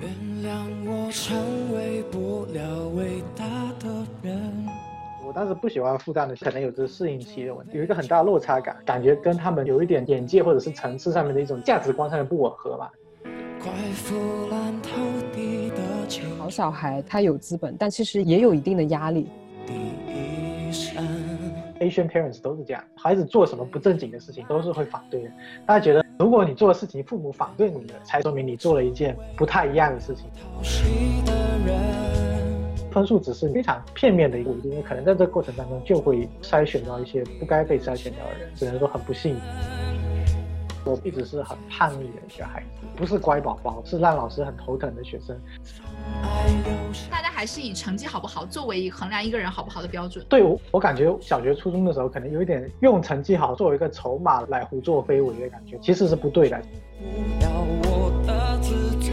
原谅我成为不了伟大的人。我当时不喜欢复旦的，可能有这适应期的问题，有一个很大的落差感，感觉跟他们有一点眼界或者是层次上面的一种价值观上面不吻合吧。快腐烂透底的青好小孩他有资本，但其实也有一定的压力。第一闪。Asian parents 都是这样，孩子做什么不正经的事情都是会反对的。大家觉得，如果你做的事情父母反对你的，才说明你做了一件不太一样的事情。分数只是非常片面的一个因为，可能在这个过程当中就会筛选到一些不该被筛选掉的人，只能说很不幸。我一直是很叛逆的一个孩子，不是乖宝宝，是让老师很头疼的学生。大家还是以成绩好不好作为衡量一个人好不好的标准。对我，我感觉小学、初中的时候，可能有一点用成绩好作为一个筹码来胡作非为的感觉，其实是不对的。不要我的自尊。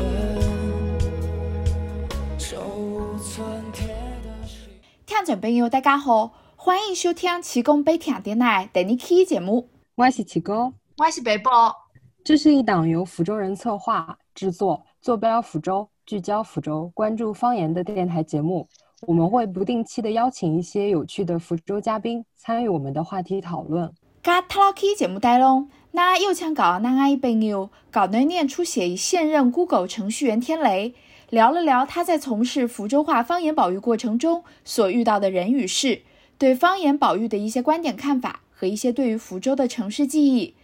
听众朋友，大家好，欢迎收听提供北听电台第二期节目。我是七哥，我是北宝，这是一档由福州人策划、制作、坐标福州、聚焦福州、关注方言的电台节目。我们会不定期的邀请一些有趣的福州嘉宾参与我们的话题讨论。噶特老 K 节目内容，那又想搞那阿一朋友搞能念出写现任 Google 程序员天雷，聊了聊他在从事福州话方言保育过程中所遇到的人与事，对方言保育的一些观点看法和一些对于福州的城市记忆。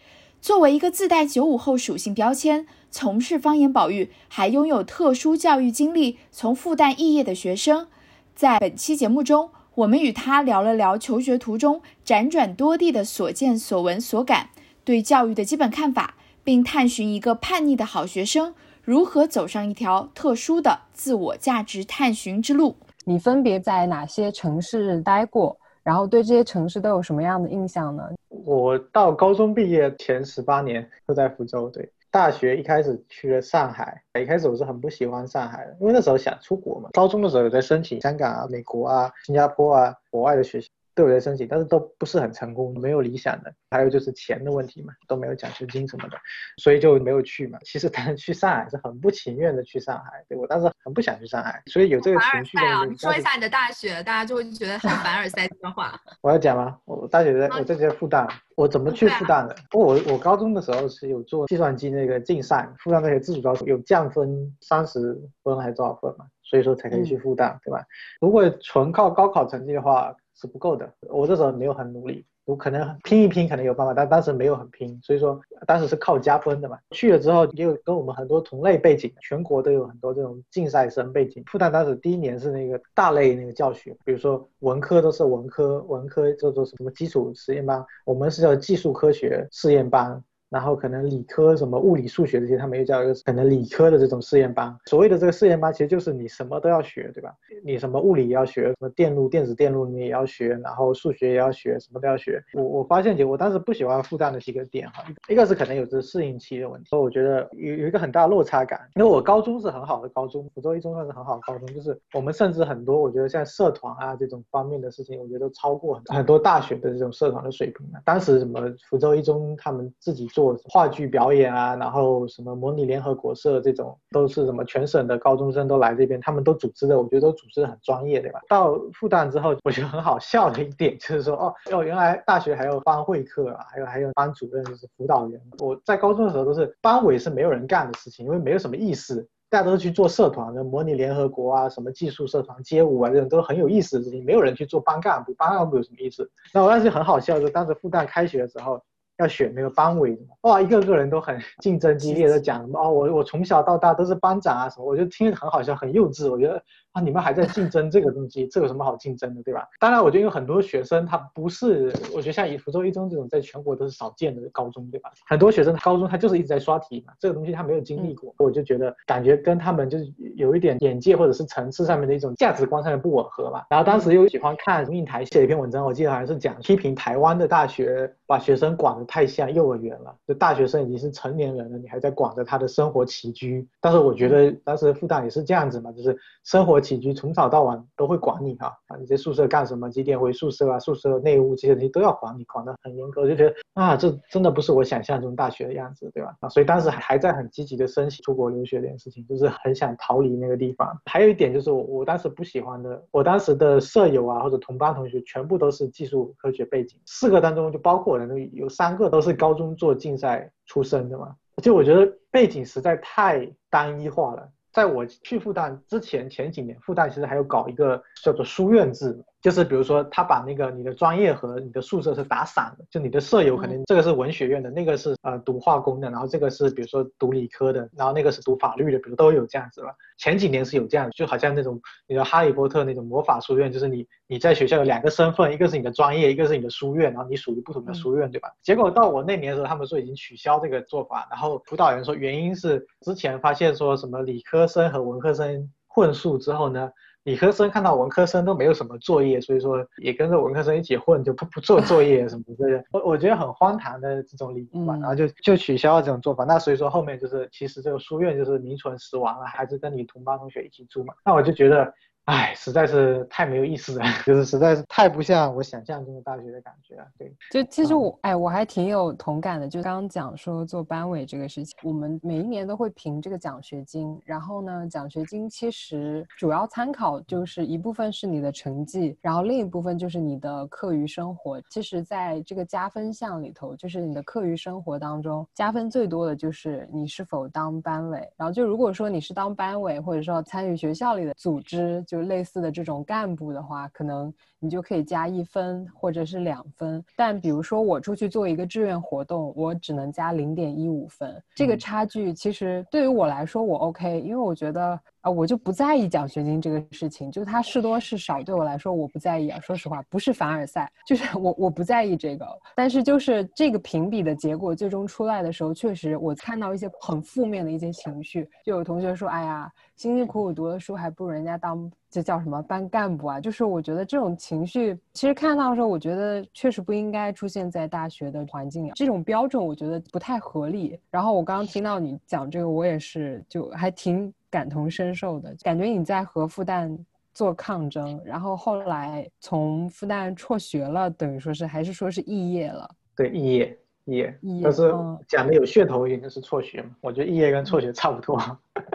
作为一个自带九五后属性标签，从事方言保育还拥有特殊教育经历，从复旦肄业的学生，在本期节目中，我们与他聊了聊求学途中辗转多地的所见所闻所感，对教育的基本看法，并探寻一个叛逆的好学生如何走上一条特殊的自我价值探寻之路。你分别在哪些城市待过？然后对这些城市都有什么样的印象呢？我到高中毕业前十八年都在福州，对。大学一开始去了上海，一开始我是很不喜欢上海的，因为那时候想出国嘛。高中的时候有在申请香港啊、美国啊、新加坡啊国外的学校都有在申请，但是都不是很成功，没有理想的。还有就是钱的问题嘛，都没有奖学金什么的，所以就没有去嘛。其实当时去上海是很不情愿的去上海，对我当时很不想去上海，所以有这个情绪在赛啊！你说一下你的大学，大家就会觉得很凡尔赛这段话。我要讲吗？我大学在啊我在学复旦，我怎么去复旦的？我我高中的时候是有做计算机那个竞赛，复旦大学自主招生有降分三十分还是多少分嘛，所以说才可以去复旦，对吧？如果纯靠高考成绩的话是不够的，我这时候没有很努力。我可能拼一拼，可能有办法，但当时没有很拼，所以说当时是靠加分的嘛。去了之后，也有跟我们很多同类背景，全国都有很多这种竞赛生背景。复旦当时第一年是那个大类那个教学，比如说文科都是文科，文科叫做什么基础实验班，我们是叫技术科学试验班。然后可能理科什么物理、数学这些，他们又叫一个可能理科的这种试验班。所谓的这个试验班，其实就是你什么都要学，对吧？你什么物理也要学，什么电路、电子电路你也要学，然后数学也要学，什么都要学。我我发现，我当时不喜欢复旦的几个点哈，一个是可能有着适应期的问题，所以我觉得有有一个很大落差感。因为我高中是很好的高中，福州一中算是很好的高中，就是我们甚至很多，我觉得像社团啊这种方面的事情，我觉得都超过很多大学的这种社团的水平了。当时什么福州一中他们自己做话剧表演啊，然后什么模拟联合国社这种，都是什么全省的高中生都来这边，他们都组织的，我觉得都组织的很专业，对吧？到复旦之后，我觉得很好笑的一点就是说，哦哦，原来大学还有班会课啊，还有还有班主任就是辅导员。我在高中的时候都是班委是没有人干的事情，因为没有什么意思。大家都去做社团的，模拟联合国啊，什么技术社团、街舞啊，这种都很有意思的事情，没有人去做班干部，班干部有什么意思？那我当时很好笑，就当时复旦开学的时候。要选那个班委，哇，一个个人都很 竞争激烈，都讲什么哦，我我从小到大都是班长啊什么，我就听着很好笑，很幼稚。我觉得啊，你们还在竞争这个东西，这有什么好竞争的，对吧？当然，我觉得有很多学生他不是，我觉得像以福州一中这种在全国都是少见的高中，对吧？很多学生高中他就是一直在刷题嘛，这个东西他没有经历过，我就觉得感觉跟他们就是有一点眼界或者是层次上面的一种价值观上的不吻合嘛。然后当时又喜欢看应台写一篇文章，我记得好像是讲批评台湾的大学把学生管的得太像幼儿园了，就大学生已经是成年人了，你还在管着他的生活起居。但是我觉得当时复旦也是这样子嘛，就是生活起居从早到晚都会管你哈啊，你在宿舍干什么，几点回宿舍啊，宿舍内务这些东西都要管你，管得很严格。我就觉得啊，这真的不是我想象中大学的样子，对吧？啊，所以当时还在很积极的申请出国留学这件事情，就是很想逃离那个地方。还有一点就是我我当时不喜欢的，我当时的舍友啊或者同班同学全部都是技术科学背景，四个当中就包括我的有三个都是高中做竞赛出身的嘛，就我觉得背景实在太单一化了。在我去复旦之前，前几年复旦其实还有搞一个叫做书院制。就是比如说，他把那个你的专业和你的宿舍是打散的，就你的舍友可能这个是文学院的，那个是呃读化工的，然后这个是比如说读理科的，然后那个是读法律的，比如都有这样子了。前几年是有这样，就好像那种你的哈利波特那种魔法书院，就是你你在学校有两个身份，一个是你的专业，一个是你的书院，然后你属于不同的书院，对吧？结果到我那年的时候，他们说已经取消这个做法，然后辅导员说原因是之前发现说什么理科生和文科生混宿之后呢。理科生看到文科生都没有什么作业，所以说也跟着文科生一起混，就不不做作业什么之类的。我我觉得很荒唐的这种理由吧，然后就就取消了这种做法。那所以说后面就是其实这个书院就是名存实亡了，还是跟你同班同学一起住嘛。那我就觉得。唉，实在是太没有意思了，就是实在是太不像我想象中的大学的感觉了。对，就其实我，哎，我还挺有同感的。就刚刚讲说做班委这个事情，我们每一年都会评这个奖学金，然后呢，奖学金其实主要参考就是一部分是你的成绩，然后另一部分就是你的课余生活。其实，在这个加分项里头，就是你的课余生活当中加分最多的就是你是否当班委。然后就如果说你是当班委，或者说参与学校里的组织。就类似的这种干部的话，可能你就可以加一分或者是两分。但比如说我出去做一个志愿活动，我只能加零点一五分。这个差距其实对于我来说我 OK，因为我觉得啊，我就不在意奖学金这个事情，就它是多是少对我来说我不在意啊。说实话，不是凡尔赛，就是 我我不在意这个。但是就是这个评比的结果最终出来的时候，确实我看到一些很负面的一些情绪，就有同学说，哎呀。辛辛苦苦读的书，还不如人家当这叫什么班干部啊？就是我觉得这种情绪，其实看到的时候，我觉得确实不应该出现在大学的环境里。这种标准我觉得不太合理。然后我刚刚听到你讲这个，我也是就还挺感同身受的，感觉你在和复旦做抗争，然后后来从复旦辍学了，等于说是还是说是肄业了？对，肄业。业，但是讲的有噱头一点就是辍学嘛，我觉得肄业跟辍学差不多。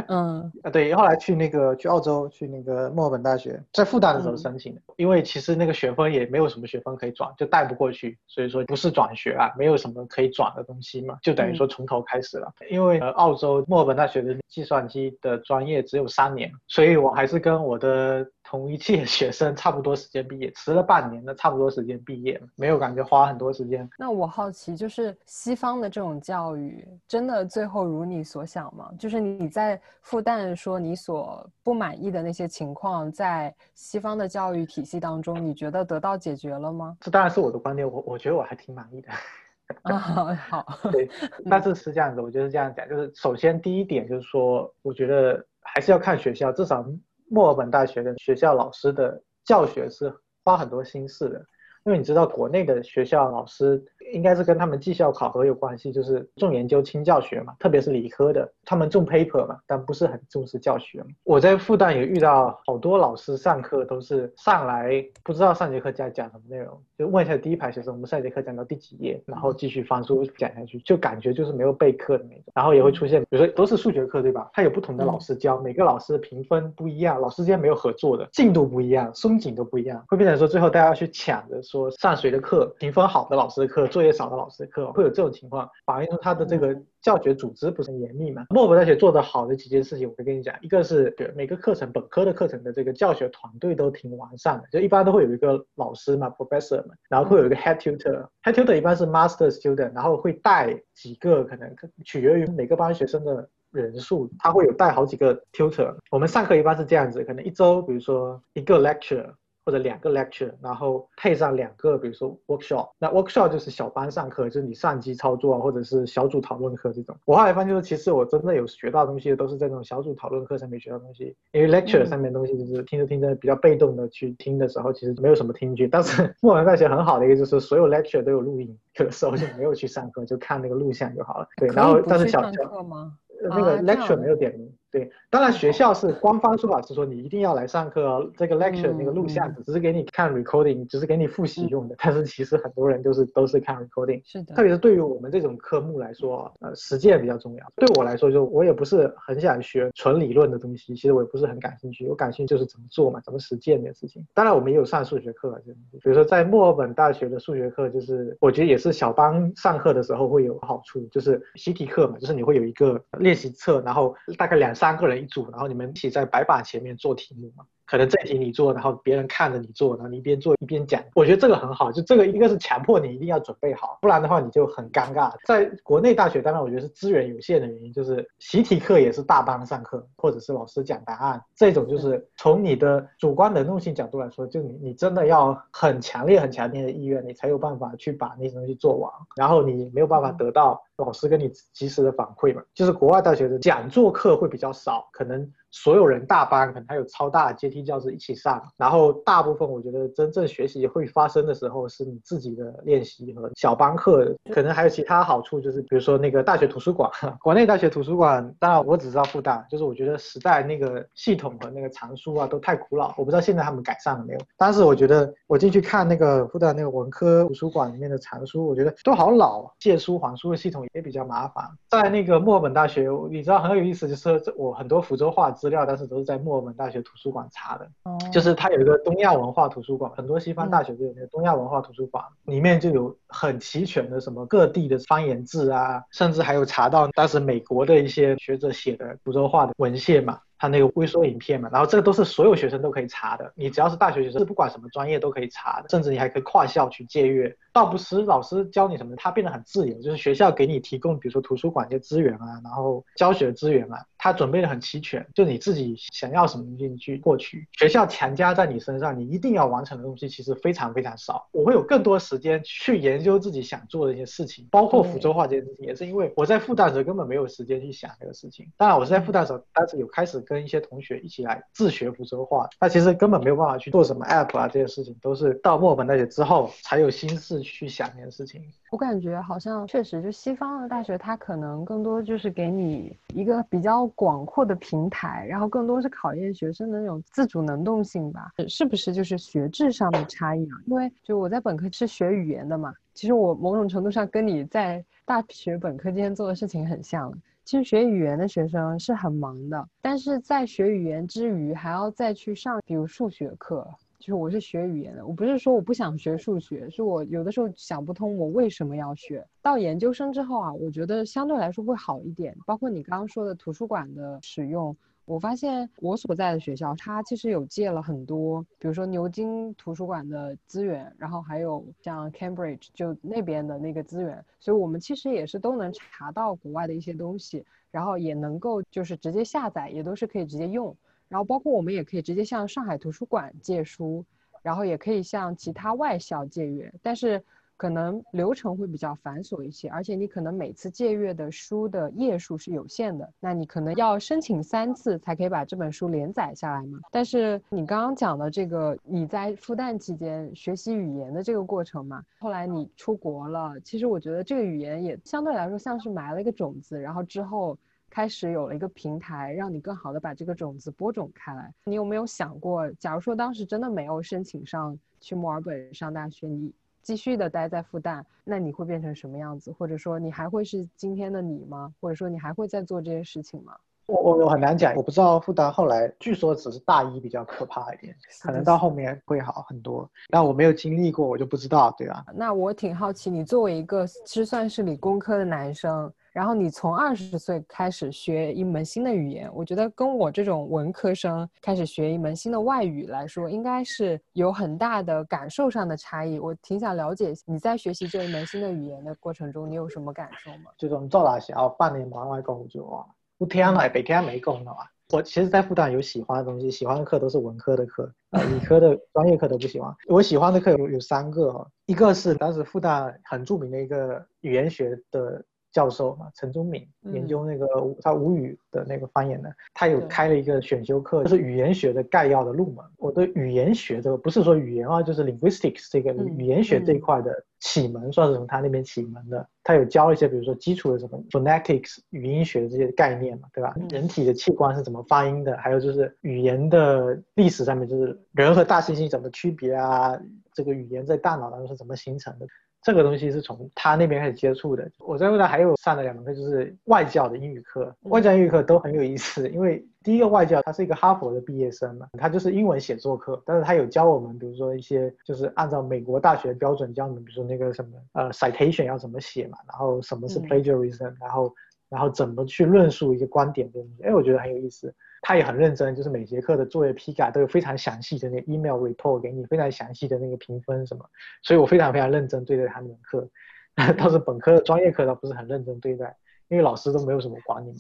嗯，啊对，后来去那个去澳洲去那个墨尔本大学，在复旦的时候申请的，因为其实那个学分也没有什么学分可以转，就带不过去，所以说不是转学啊，没有什么可以转的东西嘛，就等于说从头开始了。因为呃澳洲墨尔本大学的计算机的专业只有三年，所以我还是跟我的。同一届学生差不多时间毕业，迟了半年的差不多时间毕业，没有感觉花很多时间。那我好奇，就是西方的这种教育，真的最后如你所想吗？就是你在复旦说你所不满意的那些情况，在西方的教育体系当中，你觉得得到解决了吗？这当然是我的观点，我我觉得我还挺满意的。啊，好，对，但是是这样子，我就是这样讲，就是首先第一点就是说，我觉得还是要看学校，至少。墨尔本大学的学校老师的教学是花很多心思的，因为你知道国内的学校老师。应该是跟他们绩效考核有关系，就是重研究轻教学嘛，特别是理科的，他们重 paper 嘛，但不是很重视教学。我在复旦也遇到好多老师上课都是上来不知道上节课在讲什么内容，就问一下第一排学生，我们上节课讲到第几页，然后继续翻书讲下去，就感觉就是没有备课的那种。然后也会出现，比如说都是数学课对吧？他有不同的老师教，每个老师的评分不一样，老师之间没有合作的，进度不一样，松紧都不一样，会变成说最后大家要去抢着说上谁的课，评分好的老师的课。作业少的老师的课会有这种情况，反映出他的这个教学组织不是很严密嘛？墨尔本大学做的好的几件事情，我可以跟你讲，一个是每个课程本科的课程的这个教学团队都挺完善的，就一般都会有一个老师嘛，professor 嘛，然后会有一个 head tutor，head tutor 一般是 master student，然后会带几个，可能取决于每个班学生的人数，他会有带好几个 tutor。我们上课一般是这样子，可能一周比如说一个 lecture。或者两个 lecture，然后配上两个比如说 workshop。那 workshop 就是小班上课，就是你上机操作啊，或者是小组讨论课这种。我后来发现就是，其实我真的有学到东西的都是在这种小组讨论课上面学到东西，因为 lecture 上面东西就是听着听着比较被动的去听的时候，其实没有什么听觉。但是墨尔本大学很好的一个就是所有 lecture 都有录音，有的时候就没有去上课，就看那个录像就好了。对，然后但是小课吗？那个 lecture 没有点名。对，当然学校是官方说法是说你一定要来上课哦。这个 lecture 那个录像只是给你看 recording，只是给你复习用的。但是其实很多人都是都是看 recording。是的。特别是对于我们这种科目来说，呃，实践比较重要。对我来说，就我也不是很想学纯理论的东西，其实我也不是很感兴趣。我感兴趣就是怎么做嘛，怎么实践的事情。当然我们也有上数学课，就比如说在墨尔本大学的数学课，就是我觉得也是小班上课的时候会有好处，就是习题课嘛，就是你会有一个练习册，然后大概两三个人一组。然后你们一起在白板前面做题目嘛？可能这题你做，然后别人看着你做，然后你一边做一边讲。我觉得这个很好，就这个一个是强迫你一定要准备好，不然的话你就很尴尬。在国内大学，当然我觉得是资源有限的原因，就是习题课也是大班上课，或者是老师讲答案，这种就是从你的主观能动性角度来说，就你你真的要很强烈很强烈的意愿，你才有办法去把那些东西做完，然后你没有办法得到老师跟你及时的反馈嘛。就是国外大学的讲座课会比较少，可能。所有人大班可能还有超大阶梯教室一起上，然后大部分我觉得真正学习会发生的时候是你自己的练习和小班课，可能还有其他好处，就是比如说那个大学图书馆，国内大学图书馆，当然我只知道复旦，就是我觉得时代那个系统和那个藏书啊都太古老，我不知道现在他们改善了没有。但是我觉得我进去看那个复旦那个文科图书馆里面的藏书，我觉得都好老，借书还书的系统也比较麻烦。在那个墨尔本大学，你知道很有意思，就是我很多福州话。资料，但是都是在墨尔本大学图书馆查的。哦，就是它有一个东亚文化图书馆，很多西方大学都有那个东亚文化图书馆，里面就有很齐全的什么各地的方言字啊，甚至还有查到当时美国的一些学者写的福州话的文献嘛。他那个微缩影片嘛，然后这个都是所有学生都可以查的，你只要是大学学生，不管什么专业都可以查的，甚至你还可以跨校去借阅。倒不是老师教你什么，他变得很自由，就是学校给你提供，比如说图书馆一些资源啊，然后教学资源啊，他准备的很齐全，就你自己想要什么东西你去获取。学校强加在你身上，你一定要完成的东西其实非常非常少。我会有更多时间去研究自己想做的一些事情，包括福州话这件事情，也是因为我在复旦时候根本没有时间去想这个事情。当然我是在复旦时候，当时有开始。跟一些同学一起来自学福州话，那其实根本没有办法去做什么 app 啊，这些事情都是到墨尔本大学之后才有心思去想这件事情。我感觉好像确实，就西方的大学，它可能更多就是给你一个比较广阔的平台，然后更多是考验学生的那种自主能动性吧。是不是就是学制上的差异啊？因为就我在本科是学语言的嘛，其实我某种程度上跟你在大学本科间做的事情很像。其实学语言的学生是很忙的，但是在学语言之余，还要再去上，比如数学课。就是我是学语言的，我不是说我不想学数学，是我有的时候想不通我为什么要学。到研究生之后啊，我觉得相对来说会好一点。包括你刚刚说的图书馆的使用。我发现我所在的学校，它其实有借了很多，比如说牛津图书馆的资源，然后还有像 Cambridge 就那边的那个资源，所以我们其实也是都能查到国外的一些东西，然后也能够就是直接下载，也都是可以直接用，然后包括我们也可以直接向上海图书馆借书，然后也可以向其他外校借阅，但是。可能流程会比较繁琐一些，而且你可能每次借阅的书的页数是有限的，那你可能要申请三次才可以把这本书连载下来嘛。但是你刚刚讲的这个，你在复旦期间学习语言的这个过程嘛，后来你出国了，其实我觉得这个语言也相对来说像是埋了一个种子，然后之后开始有了一个平台，让你更好的把这个种子播种开来。你有没有想过，假如说当时真的没有申请上去墨尔本上大学，你？继续的待在复旦，那你会变成什么样子？或者说你还会是今天的你吗？或者说你还会再做这些事情吗？我我我很难讲，我不知道复旦后来，据说只是大一比较可怕一点，可能到后面会好很多。但我没有经历过，我就不知道，对吧？那我挺好奇，你作为一个其实算是理工科的男生。然后你从二十岁开始学一门新的语言，我觉得跟我这种文科生开始学一门新的外语来说，应该是有很大的感受上的差异。我挺想了解你在学习这一门新的语言的过程中，你有什么感受吗？就种做那时候半年忙外工作啊，不天了，北天没工了嘛。我其实，在复旦有喜欢的东西，喜欢的课都是文科的课，啊，理科的专业课都不喜欢。我喜欢的课有有三个哈，一个是当时复旦很著名的一个语言学的。教授嘛，陈忠敏研究那个他吴语的那个方言的，他有开了一个选修课，就是语言学的概要的入门。我对语言学这个不是说语言啊，就是 linguistics 这个语言学这一块的启蒙，算是从他那边启蒙的。他有教一些，比如说基础的什么 phonetics 语音学的这些概念嘛，对吧？人体的器官是怎么发音的？还有就是语言的历史上面，就是人和大猩猩怎么区别啊？这个语言在大脑当中是怎么形成的？这个东西是从他那边开始接触的。我在未来还有上了两门课，就是外教的英语课。外教英语课都很有意思，因为第一个外教他是一个哈佛的毕业生嘛，他就是英文写作课，但是他有教我们，比如说一些就是按照美国大学标准教我们，比如说那个什么呃 citation 要怎么写嘛，然后什么是 plagiarism，然后然后怎么去论述一个观点这东西，哎，我觉得很有意思。他也很认真，就是每节课的作业批改都有非常详细的那个 email report 给你，非常详细的那个评分什么，所以我非常非常认真对待他那门课。倒是本科的专业课倒不是很认真对待，因为老师都没有什么管你们。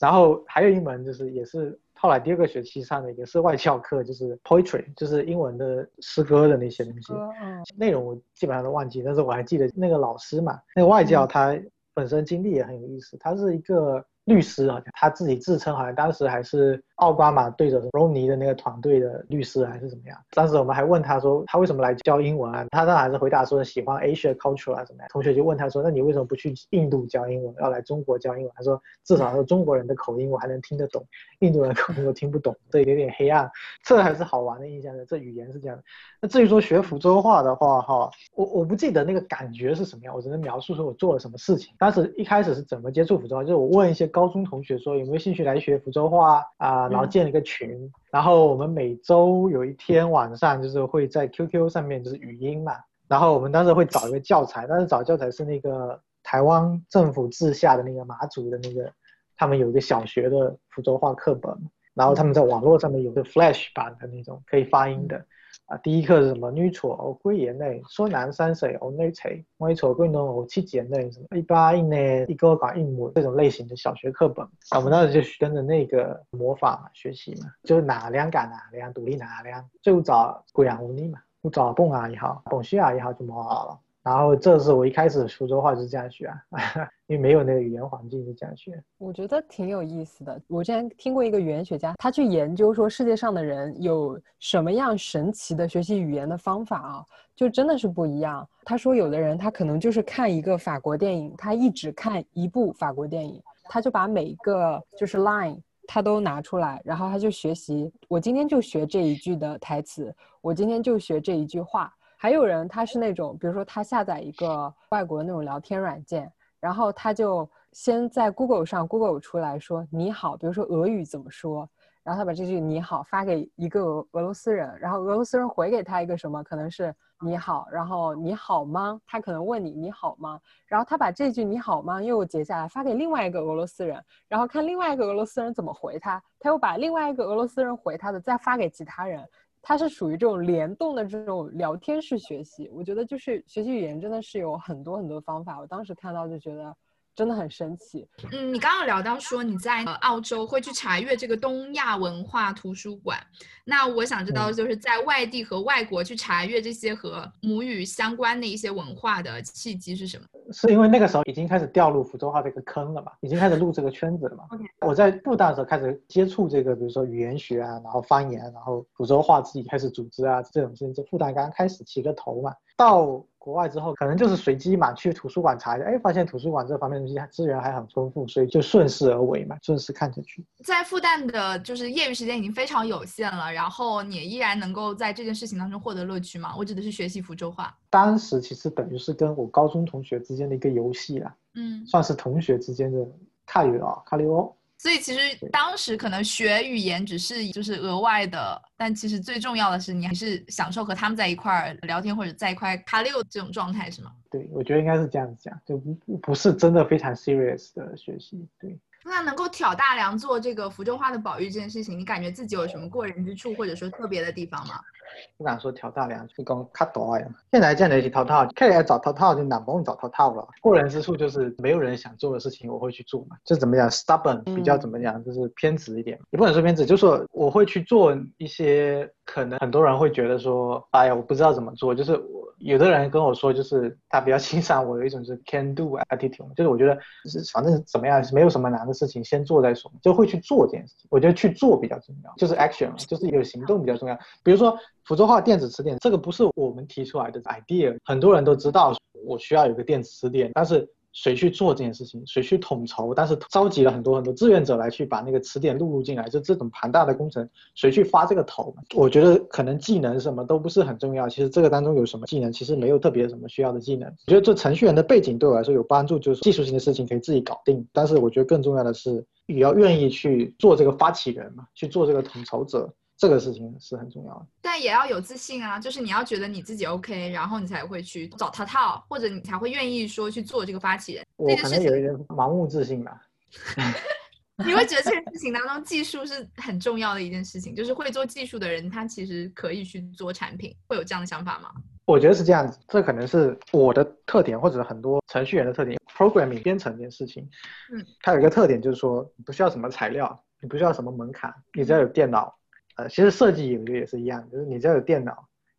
然后还有一门就是也是后来第二个学期上的，也是外教课，就是 poetry，就是英文的诗歌的那些东西。内容我基本上都忘记，但是我还记得那个老师嘛，那个外教他本身经历也很有意思，他是一个。律师啊他自己自称，好像当时还是奥巴马对着罗尼的那个团队的律师还是怎么样？当时我们还问他说，他为什么来教英文啊？他当然还是回答说喜欢 Asia culture 啊怎么样？同学就问他说，那你为什么不去印度教英文，要来中国教英文？他说至少说中国人的口音我还能听得懂，印度人口音我听不懂，这有点黑暗。这还是好玩的印象的，这语言是这样的。那至于说学福州话的话，哈，我我不记得那个感觉是什么样，我只能描述说我做了什么事情。当时一开始是怎么接触福州话，就是我问一些。高中同学说有没有兴趣来学福州话啊？然后建了一个群，然后我们每周有一天晚上就是会在 QQ 上面就是语音嘛，然后我们当时会找一个教材，但是找教材是那个台湾政府治下的那个马祖的那个，他们有一个小学的福州话课本，然后他们在网络上面有个 Flash 版的那种可以发音的。啊，第一课是什么？女错哦，贵言类，说男三岁哦，女才，我错贵侬哦，七言类什么？一八一内，一个讲英文这种类型的小学课本，我们当时就跟着那个模仿嘛，学习嘛，就是哪两改哪两，独立哪两，就找贵阳无力嘛，就找蹦啊也好，蹦西啊也好就蛮好了。然后这是我一开始苏州话就是这样学啊，因为没有那个语言环境就这样学。我觉得挺有意思的。我之前听过一个语言学家，他去研究说世界上的人有什么样神奇的学习语言的方法啊，就真的是不一样。他说有的人他可能就是看一个法国电影，他一直看一部法国电影，他就把每一个就是 line 他都拿出来，然后他就学习。我今天就学这一句的台词，我今天就学这一句话。还有人，他是那种，比如说他下载一个外国的那种聊天软件，然后他就先在 Google 上 Google 出来说你好，比如说俄语怎么说，然后他把这句你好发给一个俄俄罗斯人，然后俄罗斯人回给他一个什么，可能是你好，然后你好吗？他可能问你你好吗？然后他把这句你好吗又截下来发给另外一个俄罗斯人，然后看另外一个俄罗斯人怎么回他，他又把另外一个俄罗斯人回他的再发给其他人。它是属于这种联动的这种聊天式学习，我觉得就是学习语言真的是有很多很多方法。我当时看到就觉得。真的很神奇。嗯，你刚刚聊到说你在澳洲会去查阅这个东亚文化图书馆，那我想知道就是在外地和外国去查阅这些和母语相关的一些文化的契机是什么？是因为那个时候已经开始掉入福州话这个坑了嘛，已经开始入这个圈子了嘛。我在复旦的时候开始接触这个，比如说语言学啊，然后方言，然后福州话自己开始组织啊这种事情，就复旦刚刚开始起个头嘛，到。国外之后，可能就是随机嘛，去图书馆查一下，哎，发现图书馆这方面东西资源还很丰富，所以就顺势而为嘛，顺势看着去。在复旦的，就是业余时间已经非常有限了，然后你依然能够在这件事情当中获得乐趣嘛？我指的是学习福州话。当时其实等于是跟我高中同学之间的一个游戏啦，嗯，算是同学之间的卡语啊，卡里欧。所以其实当时可能学语言只是就是额外的，但其实最重要的是你还是享受和他们在一块儿聊天或者在一块卡六这种状态是吗？对，我觉得应该是这样子讲，就不不是真的非常 serious 的学习。对，那能够挑大梁做这个福州话的保育这件事情，你感觉自己有什么过人之处，或者说特别的地方吗？不敢说挑大梁，就讲卡大呀。现在这样的一起淘淘，看来找淘淘就难不用找淘淘了。过人之处就是没有人想做的事情，我会去做嘛。就怎么讲，stubborn 比较怎么讲，就是偏执一点，也不能说偏执，就说我会去做一些可能很多人会觉得说，哎呀，我不知道怎么做。就是我有的人跟我说，就是他比较欣赏我有一种是 can do attitude，就是我觉得就是反正怎么样，没有什么难的事情，先做再说，就会去做这件事情。我觉得去做比较重要，就是 action，就是有行动比较重要。比如说。福州话电子词典这个不是我们提出来的 idea，很多人都知道我需要有个电子词典，但是谁去做这件事情，谁去统筹，但是召集了很多很多志愿者来去把那个词典录入进来，就这种庞大的工程，谁去发这个头？我觉得可能技能什么都不是很重要，其实这个当中有什么技能，其实没有特别什么需要的技能。我觉得做程序员的背景对我来说有帮助，就是技术性的事情可以自己搞定，但是我觉得更重要的是也要愿意去做这个发起人嘛，去做这个统筹者。这个事情是很重要的，但也要有自信啊，就是你要觉得你自己 OK，然后你才会去找他套，或者你才会愿意说去做这个发起人。我可能有一点盲目自信吧。你会觉得这件事情当中技术是很重要的一件事情，就是会做技术的人他其实可以去做产品，会有这样的想法吗？我觉得是这样子，这可能是我的特点，或者很多程序员的特点。Programming 编程这件事情，嗯，它有一个特点就是说，你不需要什么材料，你不需要什么门槛，你只要有电脑。呃，其实设计我觉得也是一样，就是你只要有电脑，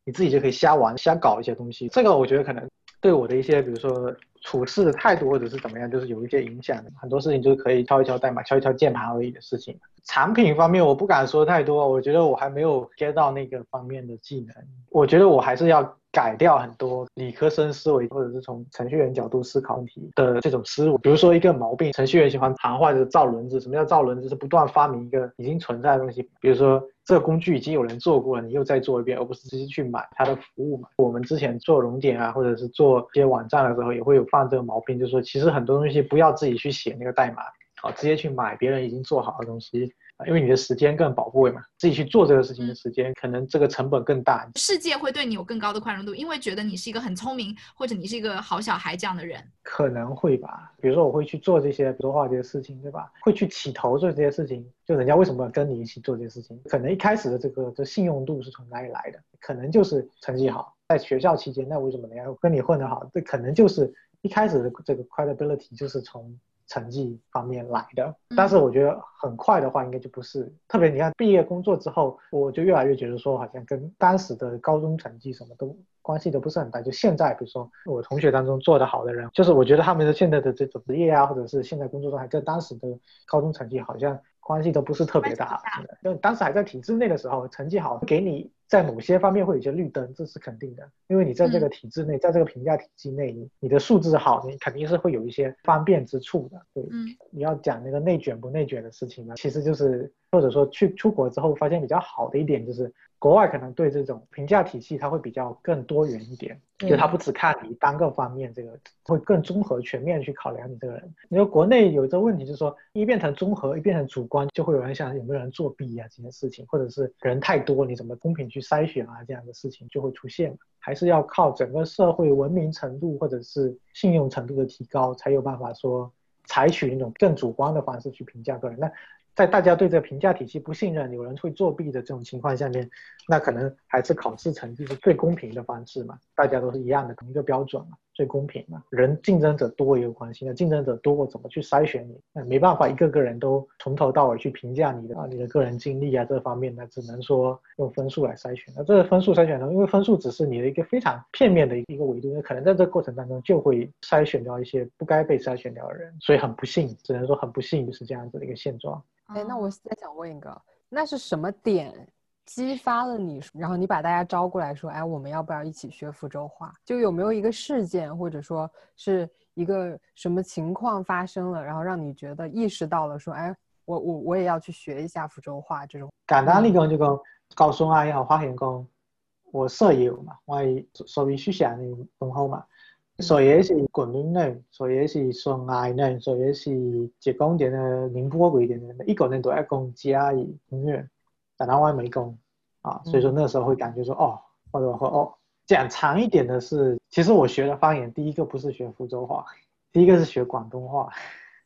你自己就可以瞎玩、瞎搞一些东西。这个我觉得可能对我的一些，比如说处事的态度或者是怎么样，就是有一些影响的。很多事情就是可以敲一敲代码、敲一敲键盘而已的事情。产品方面我不敢说太多，我觉得我还没有 get 到那个方面的技能。我觉得我还是要。改掉很多理科生思维，或者是从程序员角度思考问题的这种思路。比如说一个毛病，程序员喜欢谈话就是造轮子。什么叫造轮子？是不断发明一个已经存在的东西。比如说这个工具已经有人做过了，你又再做一遍，而不是直接去买它的服务嘛。我们之前做熔点啊，或者是做一些网站的时候，也会有犯这个毛病，就是说其实很多东西不要自己去写那个代码，好，直接去买别人已经做好的东西。因为你的时间更宝贵嘛，自己去做这个事情的时间，可能这个成本更大。世界会对你有更高的宽容度，因为觉得你是一个很聪明，或者你是一个好小孩这样的人。可能会吧，比如说我会去做这些，比如说这些事情，对吧？会去起头做这些事情，就人家为什么要跟你一起做这些事情？可能一开始的这个这信用度是从哪里来的？可能就是成绩好，在学校期间，那为什么人家跟你混得好？这可能就是一开始的这个 credibility 就是从。成绩方面来的，但是我觉得很快的话，应该就不是特别。你看毕业工作之后，我就越来越觉得说，好像跟当时的高中成绩什么都关系都不是很大。就现在，比如说我同学当中做得好的人，就是我觉得他们的现在的这种职业啊，或者是现在工作状态，跟当时的高中成绩好像关系都不是特别大。就当时还在体制内的时候，成绩好给你。在某些方面会有些绿灯，这是肯定的，因为你在这个体制内，在这个评价体系内，你你的素质好，你肯定是会有一些方便之处的。对，你要讲那个内卷不内卷的事情呢，其实就是或者说去出国之后发现比较好的一点就是。国外可能对这种评价体系，它会比较更多元一点，就它不只看你单个方面，这个会更综合全面去考量你这个人。你说国内有一个问题，就是说一变成综合，一变成主观，就会有人想有没有人作弊啊这件事情，或者是人太多，你怎么公平去筛选啊这样的事情就会出现。还是要靠整个社会文明程度或者是信用程度的提高，才有办法说采取那种更主观的方式去评价个人。那。在大家对这个评价体系不信任，有人会作弊的这种情况下面，那可能还是考试成绩是最公平的方式嘛？大家都是一样的同一个标准嘛，最公平嘛。人竞争者多也有关系，那竞争者多，我怎么去筛选你？那没办法，一个个人都从头到尾去评价你的啊，你的个人经历啊这方面，那只能说用分数来筛选。那这个分数筛选呢，因为分数只是你的一个非常片面的一个维度，那可能在这个过程当中就会筛选掉一些不该被筛选掉的人，所以很不幸，只能说很不幸就是这样子的一个现状。哎，那我再想问一个，那是什么点激发了你，然后你把大家招过来说，哎，我们要不要一起学福州话？就有没有一个事件，或者说是一个什么情况发生了，然后让你觉得意识到了，说，哎，我我我也要去学一下福州话这种。简单嚟讲就讲，高中啊也好，发现讲，我舍友嘛，我属于书写的同好嘛。所以是广东人，所以是上海人，所以是浙江点的宁波嗰点的，一个人都爱讲家语音乐，但他我没工啊，所以说那时候会感觉说，哦，或者说哦，讲长一点的是其实我学的方言，第一个不是学福州话，第一个是学广东话。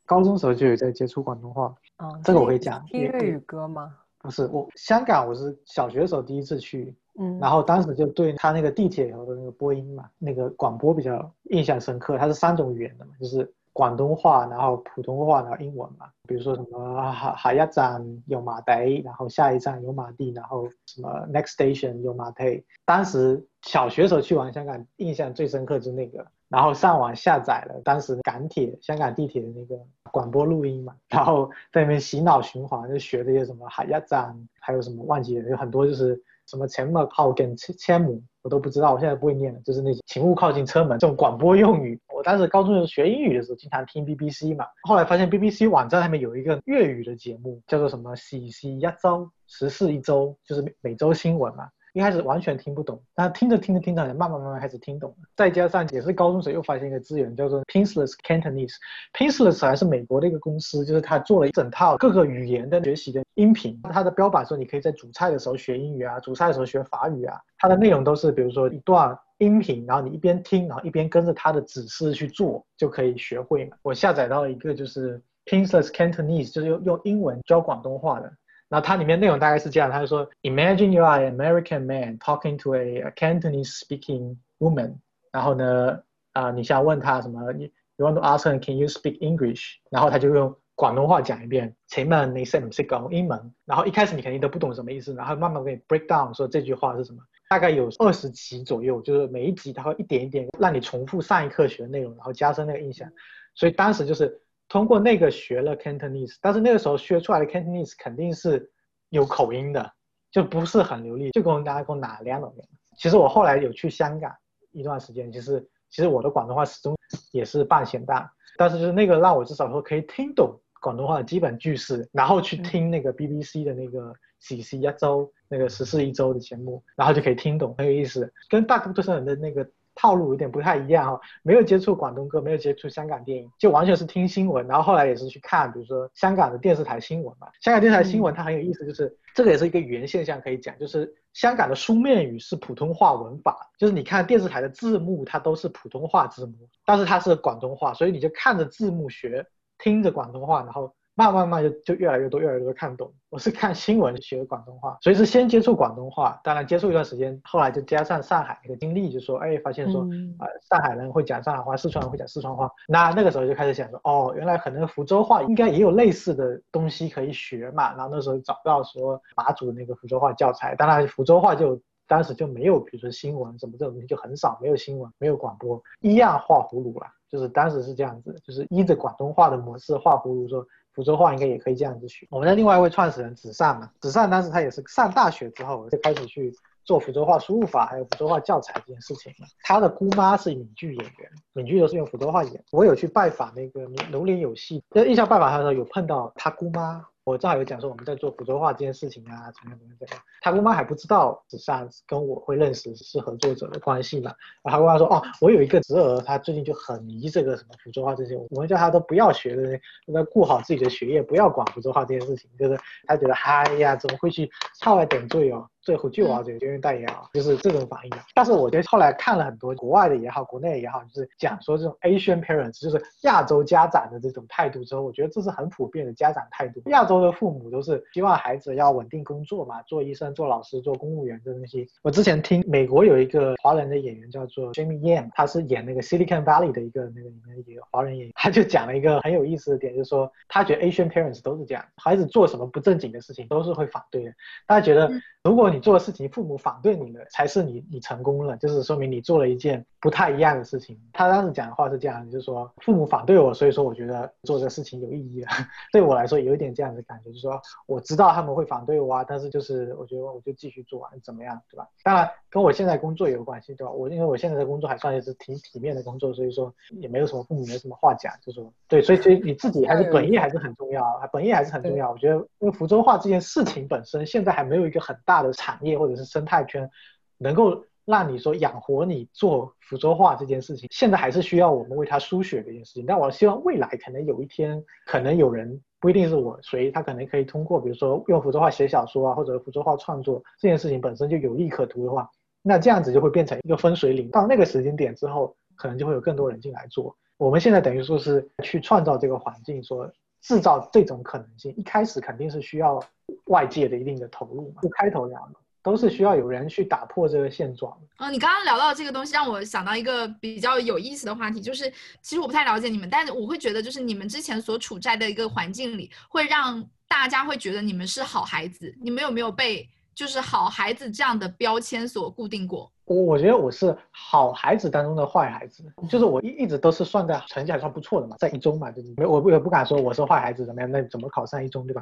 高中时候就有在接触广东话，嗯，这个我会讲听粤语歌吗？不是我香港，我是小学的时候第一次去，嗯，然后当时就对他那个地铁里头的那个播音嘛，那个广播比较印象深刻。它是三种语言的嘛，就是广东话，然后普通话，然后英文嘛。比如说什么下下一站油麻地，然后下一站油麻地，然后什么 next station 油麻地。当时小学时候去玩香港，印象最深刻就是那个。然后上网下载了当时港铁、香港地铁的那个广播录音嘛，然后在那边洗脑循环，就学这些什么海鸭站，还有什么忘记了，有很多就是什么前门靠跟千千亩，我都不知道，我现在不会念了，就是那些请勿靠近车门这种广播用语。当时高中时学英语的时候，经常听 BBC 嘛，后来发现 BBC 网站上面有一个粤语的节目，叫做什么“喜喜一周”，时事一周，就是每周新闻嘛。一开始完全听不懂，但听着听着听着，慢慢慢慢开始听懂了。再加上也是高中时又发现一个资源，叫做 Pinsless Cantonese。Pinsless 还是美国的一个公司，就是他做了一整套各个语言的学习的音频。它的标榜说，你可以在煮菜的时候学英语啊，煮菜的时候学法语啊。它的内容都是，比如说一段音频，然后你一边听，然后一边跟着他的指示去做，就可以学会嘛。我下载到一个就是 Pinsless Cantonese，就是用用英文教广东话的。然后它里面内容大概是这样，他就说，Imagine you are an American man talking to a Cantonese-speaking woman。然后呢，啊，你想问他什么？You want to ask her, can you speak English？然后他就用广东话讲一遍。前面你识唔识讲英文？然后一开始你肯定都不懂什么意思，然后慢慢给你 break down，说这句话是什么。大概有二十集左右，就是每一集他会一点一点让你重复上一课学的内容，然后加深那个印象。所以当时就是。通过那个学了 Cantonese，但是那个时候学出来的 Cantonese 肯定是有口音的，就不是很流利，就跟大家跟哪两种人。其实我后来有去香港一段时间，其实其实我的广东话始终也是半咸淡，但是就是那个让我至少说可以听懂广东话的基本句式，然后去听那个 BBC 的那个喜事一周那个时事一周的节目，然后就可以听懂，很有意思，跟大多数人的那个。套路有点不太一样哈，没有接触广东歌，没有接触香港电影，就完全是听新闻，然后后来也是去看，比如说香港的电视台新闻嘛。香港电视台新闻它很有意思，就是这个也是一个语言现象可以讲，就是香港的书面语是普通话文法，就是你看电视台的字幕它都是普通话字幕，但是它是广东话，所以你就看着字幕学，听着广东话，然后。慢慢慢就就越来越多，越来越多看懂。我是看新闻学广东话，所以是先接触广东话，当然接触一段时间，后来就加上上海那个经历，就说哎，发现说啊，上海人会讲上海话，四川人会讲四川话。那那个时候就开始想说，哦，原来可能福州话应该也有类似的东西可以学嘛。然后那时候找到说马祖那个福州话教材，当然福州话就当时就没有，比如说新闻什么这种东西就很少，没有新闻，没有广播，一样画葫芦了。就是当时是这样子，就是依着广东话的模式画葫芦说。福州话应该也可以这样子学。我们的另外一位创始人子善嘛，子善当时他也是上大学之后就开始去做福州话输入法，还有福州话教材这件事情他的姑妈是闽剧演员，闽剧都是用福州话演。我有去拜访那个龙林有戏，在印象拜访他的时候有碰到他姑妈。我正好有讲说我们在做福州话这件事情啊，怎么怎么怎么样。他姑妈还不知道子善跟我会认识是合作者的关系嘛。然后他姑妈说，哦，我有一个侄儿，他最近就很迷这个什么福州话这些，我们叫他都不要学的，要顾好自己的学业，不要管福州话这件事情。就是他觉得，哎呀，怎么会去操来点缀哦？最后就啊，这个就用代言啊，就是这种反应。但是我觉得后来看了很多国外的也好，国内也好，就是讲说这种 Asian parents，就是亚洲家长的这种态度之后，我觉得这是很普遍的家长态度。亚洲的父母都是希望孩子要稳定工作嘛，做医生、做老师、做公务员这东西。我之前听美国有一个华人的演员叫做 Jamie Yan，他是演那个 Silicon Valley 的一个那个里面的一个华人演员，他就讲了一个很有意思的点，就是说他觉得 Asian parents 都是这样，孩子做什么不正经的事情都是会反对的。大家觉得如果你做的事情，父母反对你了，才是你你成功了，就是说明你做了一件不太一样的事情。他当时讲的话是这样，就是说父母反对我，所以说我觉得做这个事情有意义了。对我来说有一点这样的感觉，就是说我知道他们会反对我啊，但是就是我觉得我就继续做啊怎么样，对吧？当然跟我现在工作也有关系，对吧？我因为我现在的工作还算是挺体面的工作，所以说也没有什么父母没什么话讲，就说对，所以所以你自己还是本意还是很重要，本意还是很重要。我觉得因为福州话这件事情本身现在还没有一个很大的产业或者是生态圈，能够让你说养活你做福州话这件事情，现在还是需要我们为他输血的一件事情。但我希望未来可能有一天，可能有人不一定是我，谁他可能可以通过，比如说用福州话写小说啊，或者福州话创作这件事情本身就有利可图的话，那这样子就会变成一个分水岭。到那个时间点之后，可能就会有更多人进来做。我们现在等于说是去创造这个环境，说制造这种可能性。一开始肯定是需要外界的一定的投入嘛，就开头两个都是需要有人去打破这个现状。嗯，你刚刚聊到这个东西，让我想到一个比较有意思的话题，就是其实我不太了解你们，但是我会觉得，就是你们之前所处在的一个环境里，会让大家会觉得你们是好孩子。你们有没有被就是好孩子这样的标签所固定过？我我觉得我是好孩子当中的坏孩子，就是我一一直都是算在成绩还算不错的嘛，在一中嘛，就没我也不敢说我是坏孩子怎么样，那怎么考上一中对吧？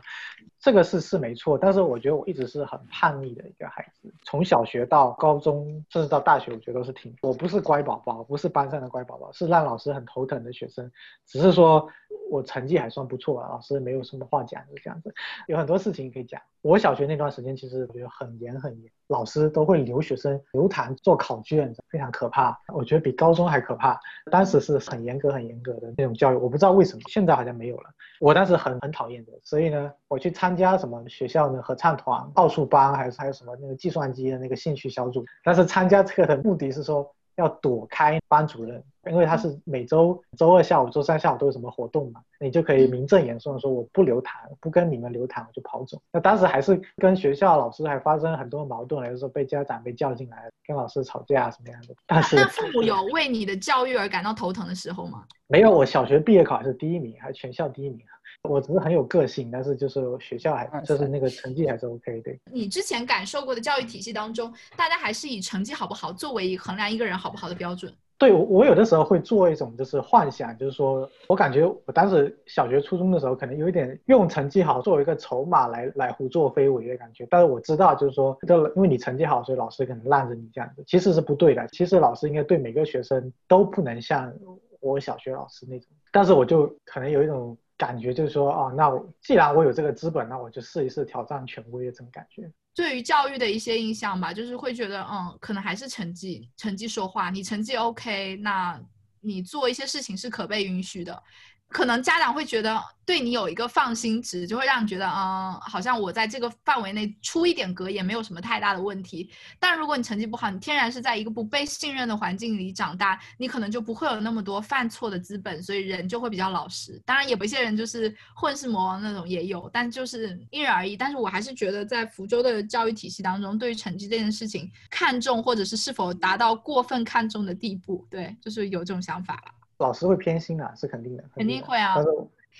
这个是是没错，但是我觉得我一直是很叛逆的一个孩子，从小学到高中，甚至到大学，我觉得都是挺，我不是乖宝宝，不是班上的乖宝宝，是让老师很头疼的学生，只是说我成绩还算不错，老师没有什么话讲，就这样子，有很多事情可以讲。我小学那段时间其实我觉得很严很严，老师都会留学生留堂做考卷，非常可怕。我觉得比高中还可怕。当时是很严格很严格的那种教育，我不知道为什么现在好像没有了。我当时很很讨厌的，所以呢，我去参加什么学校的合唱团、奥数班，还是还有什么那个计算机的那个兴趣小组。但是参加这个的目的是说。要躲开班主任，因为他是每周周二下午、周三下午都有什么活动嘛，你就可以名正言顺的说我不留堂，不跟你们留堂，我就跑走。那当时还是跟学校老师还发生很多矛盾，有时候被家长被叫进来，跟老师吵架什么样的。但是父母有为你的教育而感到头疼的时候吗？没有，我小学毕业考还是第一名，还全校第一名。我只是很有个性，但是就是学校还就是那个成绩还是 OK 的。你之前感受过的教育体系当中，大家还是以成绩好不好作为衡量一个人好不好的标准。对，我有的时候会做一种就是幻想，就是说我感觉我当时小学初中的时候，可能有一点用成绩好作为一个筹码来来胡作非为的感觉。但是我知道，就是说，这因为你成绩好，所以老师可能让着你这样子，其实是不对的。其实老师应该对每个学生都不能像我小学老师那种。但是我就可能有一种。感觉就是说，哦，那既然我有这个资本，那我就试一试挑战权威的这种感觉。对于教育的一些印象吧，就是会觉得，嗯，可能还是成绩，成绩说话。你成绩 OK，那你做一些事情是可被允许的。可能家长会觉得对你有一个放心值，就会让你觉得，嗯，好像我在这个范围内出一点格也没有什么太大的问题。但如果你成绩不好，你天然是在一个不被信任的环境里长大，你可能就不会有那么多犯错的资本，所以人就会比较老实。当然，有一些人就是混世魔王那种也有，但就是因人而异。但是我还是觉得，在福州的教育体系当中，对于成绩这件事情看重，或者是是否达到过分看重的地步，对，就是有这种想法了。老师会偏心啊，是肯定的，肯定会啊。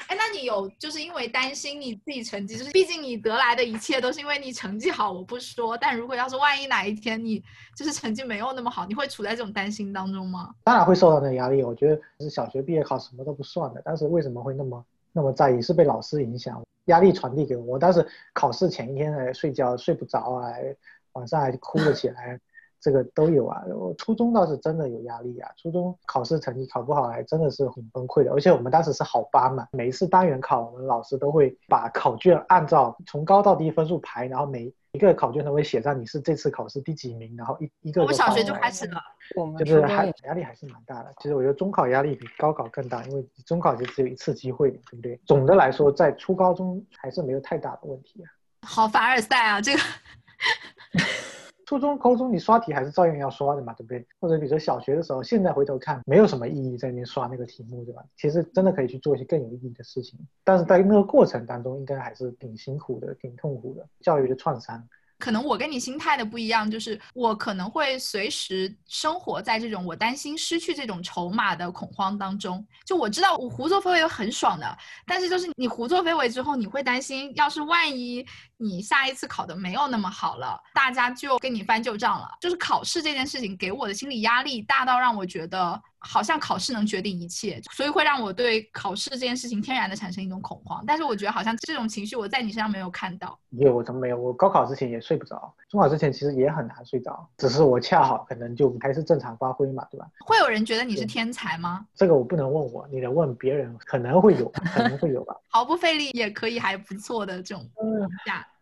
哎，那你有就是因为担心你自己成绩，就是毕竟你得来的一切都是因为你成绩好，我不说。但如果要是万一哪一天你就是成绩没有那么好，你会处在这种担心当中吗？当然会受到那个压力。我觉得是小学毕业考什么都不算的，但是为什么会那么那么在意？是被老师影响，压力传递给我。我当时考试前一天还睡觉睡不着啊，晚上还哭了起来。这个都有啊，我初中倒是真的有压力啊，初中考试成绩考不好还真的是很崩溃的，而且我们当时是好班嘛，每一次单元考，我们老师都会把考卷按照从高到低分数排，然后每一个考卷都会写上你是这次考试第几名，然后一一个。我小学就开始了，我们就是还压力还是蛮大的。其实我觉得中考压力比高考更大，因为中考就只有一次机会，对不对？总的来说，在初高中还是没有太大的问题啊。好凡尔赛啊，这个。初中、高中你刷题还是照样要刷的嘛，对不对？或者比如说小学的时候，现在回头看没有什么意义在那边刷那个题目，对吧？其实真的可以去做一些更有意义的事情，但是在那个过程当中，应该还是挺辛苦的、挺痛苦的，教育的创伤。可能我跟你心态的不一样，就是我可能会随时生活在这种我担心失去这种筹码的恐慌当中。就我知道我胡作非为很爽的，但是就是你胡作非为之后，你会担心，要是万一你下一次考的没有那么好了，大家就跟你翻旧账了。就是考试这件事情给我的心理压力大到让我觉得。好像考试能决定一切，所以会让我对考试这件事情天然的产生一种恐慌。但是我觉得好像这种情绪我在你身上没有看到。有怎么没有？我高考之前也睡不着，中考之前其实也很难睡着，只是我恰好可能就还是正常发挥嘛，对吧？会有人觉得你是天才吗？这个我不能问我，你得问别人，可能会有，可能会有吧。毫不费力也可以还不错的这种，嗯，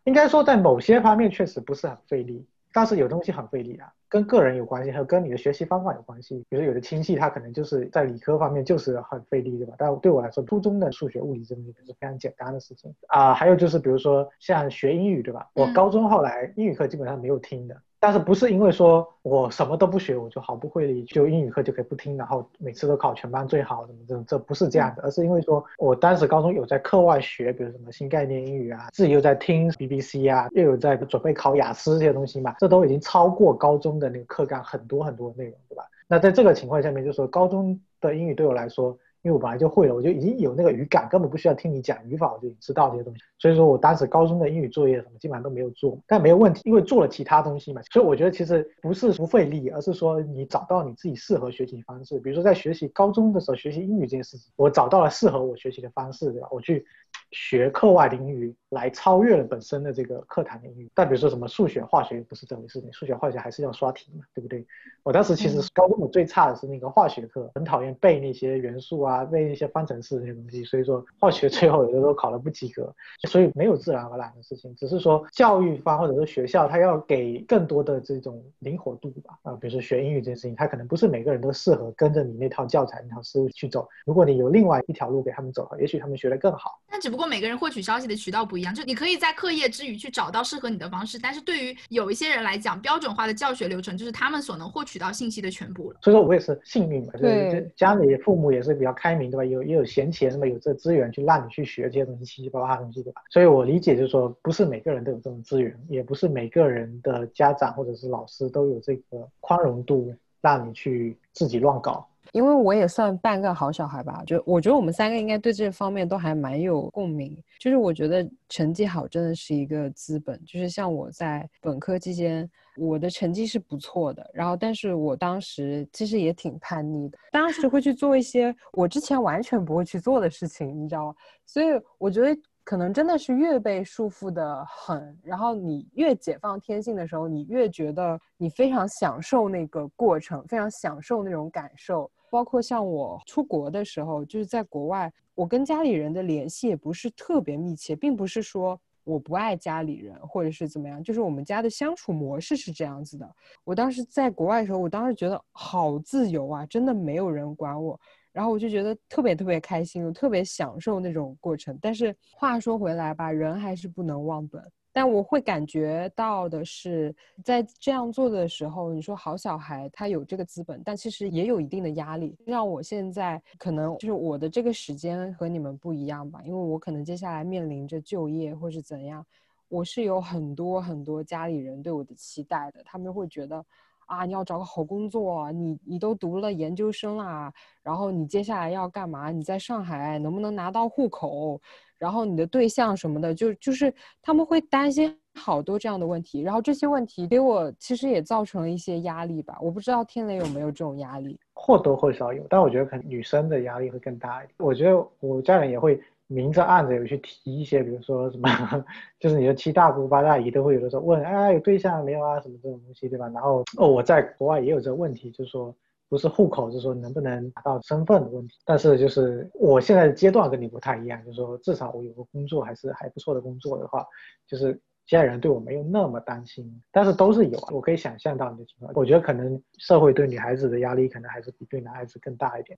应该说在某些方面确实不是很费力。但是有东西很费力啊，跟个人有关系，还有跟你的学习方法有关系。比如有的亲戚他可能就是在理科方面就是很费力，对吧？但对我来说，初中的数学、物理这东西是非常简单的事情啊。还有就是比如说像学英语，对吧？我高中后来英语课基本上没有听的，但是不是因为说我什么都不学，我就毫不会理，就英语课就可以不听，然后每次都考全班最好，什么这这不是这样的，而是因为说我当时高中有在课外学，比如什么新概念英语啊，自己又在听 BBC 啊，又有在准备考雅思这些东西嘛，这都已经超过高中的那个课干很多很多内容，对吧？那在这个情况下面，就说高中的英语对我来说。因为我本来就会了，我就已经有那个语感，根本不需要听你讲语法，我就知道这些东西。所以说我当时高中的英语作业什么基本上都没有做，但没有问题，因为做了其他东西嘛。所以我觉得其实不是不费力，而是说你找到你自己适合学习方式。比如说在学习高中的时候学习英语这件事情，我找到了适合我学习的方式，对吧？我去。学课外的英语来超越了本身的这个课堂的英语，但比如说什么数学、化学不是这回事，你数学、化学还是要刷题嘛，对不对？我当时其实高中我最差的是那个化学课，很讨厌背那些元素啊，背那些方程式那些东西，所以说化学最后有的时候考了不及格，所以没有自然而然的事情，只是说教育方或者说学校他要给更多的这种灵活度吧，啊，比如说学英语这件事情，他可能不是每个人都适合跟着你那套教材那套思路去走，如果你有另外一条路给他们走，也许他们学得更好。那只不过每个人获取消息的渠道不一样，就你可以在课业之余去找到适合你的方式，但是对于有一些人来讲，标准化的教学流程就是他们所能获取到信息的全部了。所以说我也是幸运嘛，就是家里父母也是比较开明，对吧？有也有闲钱，那么有这资源去让你去学这些东西，七七八八的东西，对吧？所以我理解就是说，不是每个人都有这种资源，也不是每个人的家长或者是老师都有这个宽容度让你去自己乱搞。因为我也算半个好小孩吧，就我觉得我们三个应该对这方面都还蛮有共鸣。就是我觉得成绩好真的是一个资本。就是像我在本科期间，我的成绩是不错的，然后但是我当时其实也挺叛逆的，当时会去做一些我之前完全不会去做的事情，你知道吗？所以我觉得。可能真的是越被束缚的很，然后你越解放天性的时候，你越觉得你非常享受那个过程，非常享受那种感受。包括像我出国的时候，就是在国外，我跟家里人的联系也不是特别密切，并不是说我不爱家里人或者是怎么样，就是我们家的相处模式是这样子的。我当时在国外的时候，我当时觉得好自由啊，真的没有人管我。然后我就觉得特别特别开心，我特别享受那种过程。但是话说回来吧，人还是不能忘本。但我会感觉到的是，在这样做的时候，你说好小孩他有这个资本，但其实也有一定的压力。让我现在可能就是我的这个时间和你们不一样吧，因为我可能接下来面临着就业或是怎样，我是有很多很多家里人对我的期待的，他们会觉得。啊，你要找个好工作，你你都读了研究生啦，然后你接下来要干嘛？你在上海能不能拿到户口？然后你的对象什么的，就就是他们会担心好多这样的问题，然后这些问题给我其实也造成了一些压力吧。我不知道天雷有没有这种压力，或多或少有，但我觉得可能女生的压力会更大一点。我觉得我家人也会。明着暗着有去提一些，比如说什么，就是你的七大姑八大姨都会有的时候问，哎，有对象没有啊，什么这种东西，对吧？然后哦，我在国外也有这个问题，就是说不是户口，就是说能不能拿到身份的问题。但是就是我现在的阶段跟你不太一样，就是说至少我有个工作还是还不错的工作的话，就是家里人对我没有那么担心。但是都是有，我可以想象到你的情况。我觉得可能社会对女孩子的压力可能还是比对男孩子更大一点。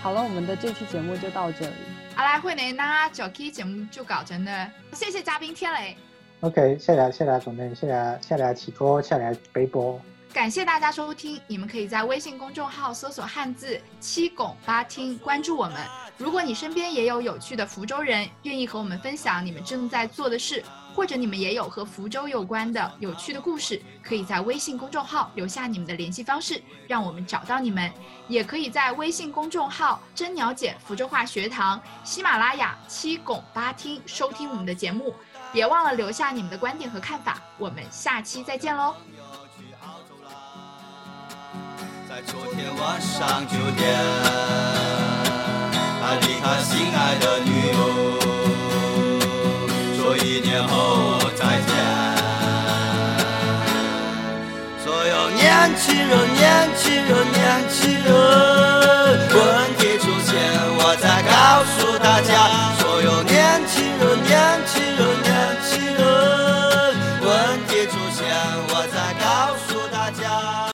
好了，我们的这期节目就到这里。好啦，慧内那这期节目就搞成了，谢谢嘉宾天雷。OK，谢谢谢谢总编，谢谢谢谢启哥，谢谢北波。感谢大家收听，你们可以在微信公众号搜索汉字七拱八听，关注我们。如果你身边也有有趣的福州人，愿意和我们分享你们正在做的事。或者你们也有和福州有关的有趣的故事，可以在微信公众号留下你们的联系方式，让我们找到你们。也可以在微信公众号“真鸟姐福州话学堂”、喜马拉雅七拱八听收听我们的节目。别忘了留下你们的观点和看法，我们下期再见喽。在昨天晚上九点，他离开心爱的女友。说一年后再见，所有年轻人，年轻人，年轻人。